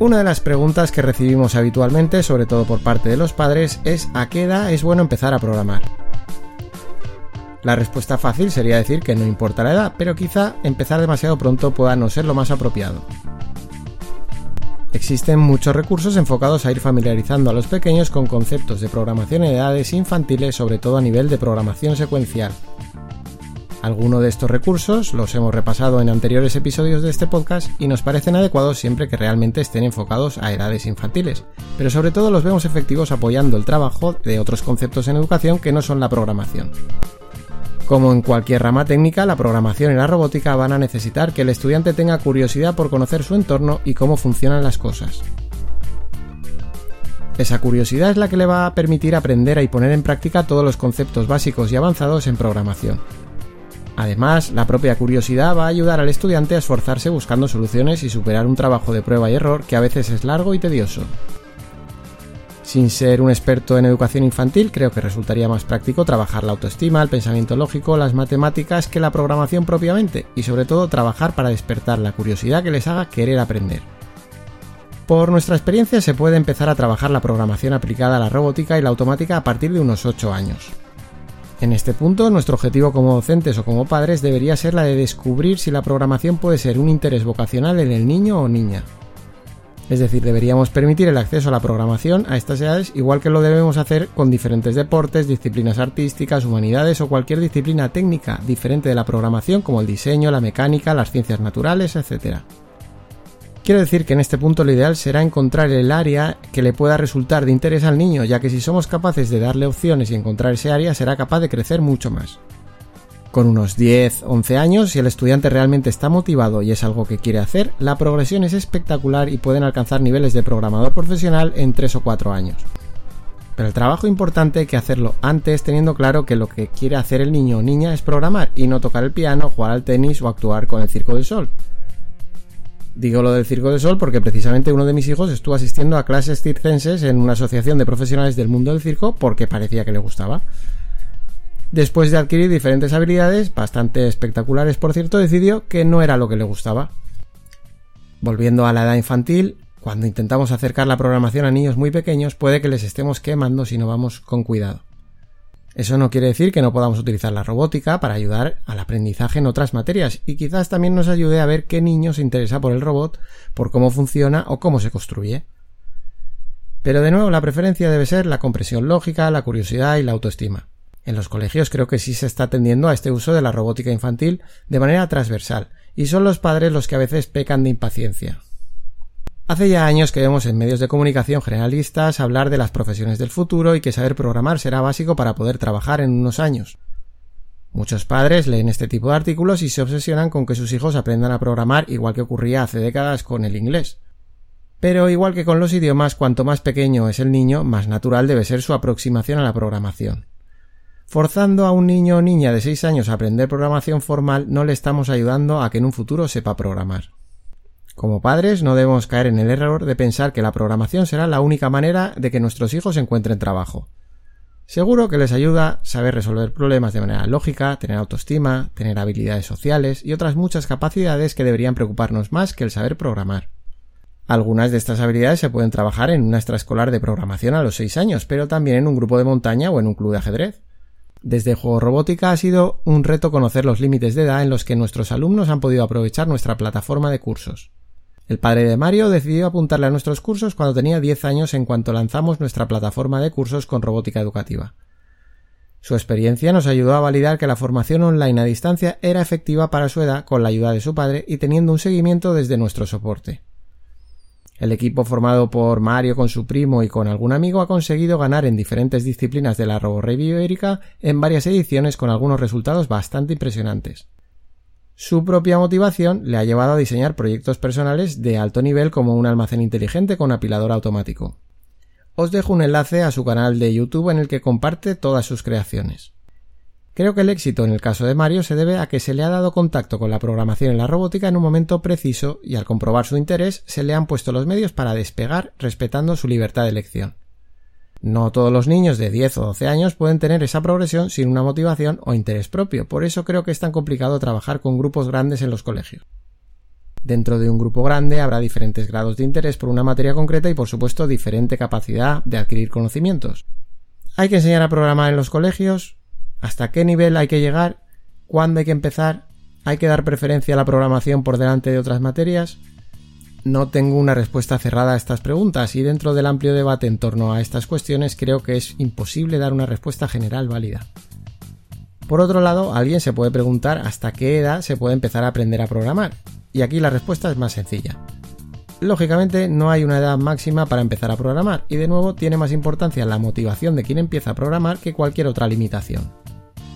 Una de las preguntas que recibimos habitualmente, sobre todo por parte de los padres, es ¿a qué edad es bueno empezar a programar? La respuesta fácil sería decir que no importa la edad, pero quizá empezar demasiado pronto pueda no ser lo más apropiado. Existen muchos recursos enfocados a ir familiarizando a los pequeños con conceptos de programación en edades infantiles, sobre todo a nivel de programación secuencial. Algunos de estos recursos los hemos repasado en anteriores episodios de este podcast y nos parecen adecuados siempre que realmente estén enfocados a edades infantiles, pero sobre todo los vemos efectivos apoyando el trabajo de otros conceptos en educación que no son la programación. Como en cualquier rama técnica, la programación y la robótica van a necesitar que el estudiante tenga curiosidad por conocer su entorno y cómo funcionan las cosas. Esa curiosidad es la que le va a permitir aprender y poner en práctica todos los conceptos básicos y avanzados en programación. Además, la propia curiosidad va a ayudar al estudiante a esforzarse buscando soluciones y superar un trabajo de prueba y error que a veces es largo y tedioso. Sin ser un experto en educación infantil, creo que resultaría más práctico trabajar la autoestima, el pensamiento lógico, las matemáticas que la programación propiamente, y sobre todo trabajar para despertar la curiosidad que les haga querer aprender. Por nuestra experiencia se puede empezar a trabajar la programación aplicada a la robótica y la automática a partir de unos 8 años. En este punto, nuestro objetivo como docentes o como padres debería ser la de descubrir si la programación puede ser un interés vocacional en el niño o niña. Es decir, deberíamos permitir el acceso a la programación a estas edades igual que lo debemos hacer con diferentes deportes, disciplinas artísticas, humanidades o cualquier disciplina técnica diferente de la programación como el diseño, la mecánica, las ciencias naturales, etc. Quiero decir que en este punto lo ideal será encontrar el área que le pueda resultar de interés al niño, ya que si somos capaces de darle opciones y encontrar ese área, será capaz de crecer mucho más. Con unos 10, 11 años, si el estudiante realmente está motivado y es algo que quiere hacer, la progresión es espectacular y pueden alcanzar niveles de programador profesional en 3 o 4 años. Pero el trabajo importante hay que hacerlo antes teniendo claro que lo que quiere hacer el niño o niña es programar y no tocar el piano, jugar al tenis o actuar con el Circo del Sol. Digo lo del Circo del Sol porque precisamente uno de mis hijos estuvo asistiendo a clases circenses en una asociación de profesionales del mundo del circo porque parecía que le gustaba. Después de adquirir diferentes habilidades, bastante espectaculares por cierto, decidió que no era lo que le gustaba. Volviendo a la edad infantil, cuando intentamos acercar la programación a niños muy pequeños puede que les estemos quemando si no vamos con cuidado. Eso no quiere decir que no podamos utilizar la robótica para ayudar al aprendizaje en otras materias y quizás también nos ayude a ver qué niño se interesa por el robot, por cómo funciona o cómo se construye. Pero de nuevo la preferencia debe ser la compresión lógica, la curiosidad y la autoestima. En los colegios creo que sí se está atendiendo a este uso de la robótica infantil de manera transversal, y son los padres los que a veces pecan de impaciencia. Hace ya años que vemos en medios de comunicación generalistas hablar de las profesiones del futuro y que saber programar será básico para poder trabajar en unos años. Muchos padres leen este tipo de artículos y se obsesionan con que sus hijos aprendan a programar igual que ocurría hace décadas con el inglés. Pero igual que con los idiomas, cuanto más pequeño es el niño, más natural debe ser su aproximación a la programación. Forzando a un niño o niña de 6 años a aprender programación formal no le estamos ayudando a que en un futuro sepa programar. Como padres no debemos caer en el error de pensar que la programación será la única manera de que nuestros hijos encuentren trabajo. Seguro que les ayuda saber resolver problemas de manera lógica, tener autoestima, tener habilidades sociales y otras muchas capacidades que deberían preocuparnos más que el saber programar. Algunas de estas habilidades se pueden trabajar en una extraescolar de programación a los 6 años, pero también en un grupo de montaña o en un club de ajedrez. Desde Juego Robótica ha sido un reto conocer los límites de edad en los que nuestros alumnos han podido aprovechar nuestra plataforma de cursos. El padre de Mario decidió apuntarle a nuestros cursos cuando tenía 10 años en cuanto lanzamos nuestra plataforma de cursos con robótica educativa. Su experiencia nos ayudó a validar que la formación online a distancia era efectiva para su edad con la ayuda de su padre y teniendo un seguimiento desde nuestro soporte. El equipo formado por Mario con su primo y con algún amigo ha conseguido ganar en diferentes disciplinas de la RoboReview ibérica en varias ediciones con algunos resultados bastante impresionantes. Su propia motivación le ha llevado a diseñar proyectos personales de alto nivel como un almacén inteligente con apilador automático. Os dejo un enlace a su canal de YouTube en el que comparte todas sus creaciones. Creo que el éxito en el caso de Mario se debe a que se le ha dado contacto con la programación en la robótica en un momento preciso y al comprobar su interés se le han puesto los medios para despegar respetando su libertad de elección. No todos los niños de 10 o 12 años pueden tener esa progresión sin una motivación o interés propio, por eso creo que es tan complicado trabajar con grupos grandes en los colegios. Dentro de un grupo grande habrá diferentes grados de interés por una materia concreta y por supuesto diferente capacidad de adquirir conocimientos. Hay que enseñar a programar en los colegios, hasta qué nivel hay que llegar, cuándo hay que empezar, hay que dar preferencia a la programación por delante de otras materias. No tengo una respuesta cerrada a estas preguntas y dentro del amplio debate en torno a estas cuestiones creo que es imposible dar una respuesta general válida. Por otro lado, alguien se puede preguntar hasta qué edad se puede empezar a aprender a programar, y aquí la respuesta es más sencilla. Lógicamente no hay una edad máxima para empezar a programar y de nuevo tiene más importancia la motivación de quien empieza a programar que cualquier otra limitación.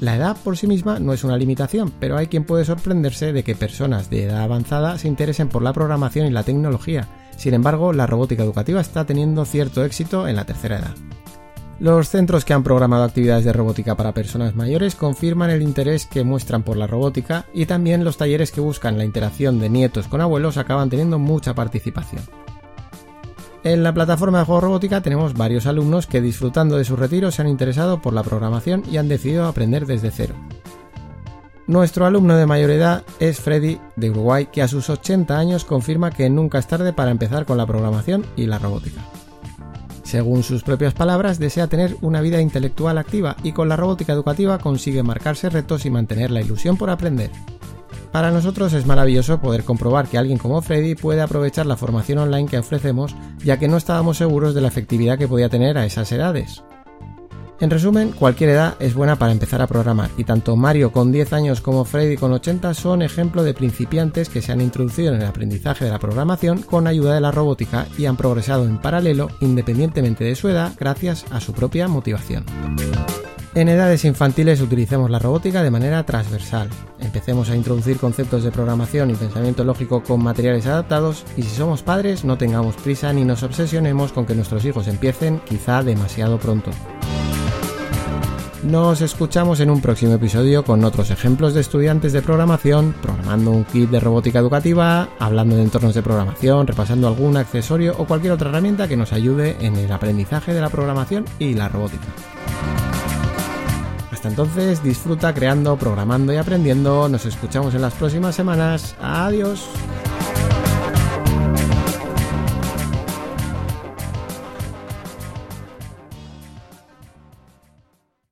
La edad por sí misma no es una limitación, pero hay quien puede sorprenderse de que personas de edad avanzada se interesen por la programación y la tecnología. Sin embargo, la robótica educativa está teniendo cierto éxito en la tercera edad. Los centros que han programado actividades de robótica para personas mayores confirman el interés que muestran por la robótica y también los talleres que buscan la interacción de nietos con abuelos acaban teniendo mucha participación. En la plataforma de juego robótica tenemos varios alumnos que disfrutando de su retiro se han interesado por la programación y han decidido aprender desde cero. Nuestro alumno de mayor edad es Freddy de Uruguay que a sus 80 años confirma que nunca es tarde para empezar con la programación y la robótica. Según sus propias palabras, desea tener una vida intelectual activa y con la robótica educativa consigue marcarse retos y mantener la ilusión por aprender. Para nosotros es maravilloso poder comprobar que alguien como Freddy puede aprovechar la formación online que ofrecemos, ya que no estábamos seguros de la efectividad que podía tener a esas edades. En resumen, cualquier edad es buena para empezar a programar, y tanto Mario con 10 años como Freddy con 80 son ejemplo de principiantes que se han introducido en el aprendizaje de la programación con ayuda de la robótica y han progresado en paralelo independientemente de su edad gracias a su propia motivación. En edades infantiles utilicemos la robótica de manera transversal. Empecemos a introducir conceptos de programación y pensamiento lógico con materiales adaptados y si somos padres no tengamos prisa ni nos obsesionemos con que nuestros hijos empiecen quizá demasiado pronto. Nos escuchamos en un próximo episodio con otros ejemplos de estudiantes de programación, programando un kit de robótica educativa, hablando de entornos de programación, repasando algún accesorio o cualquier otra herramienta que nos ayude en el aprendizaje de la programación y la robótica entonces, disfruta creando, programando y aprendiendo. Nos escuchamos en las próximas semanas. Adiós.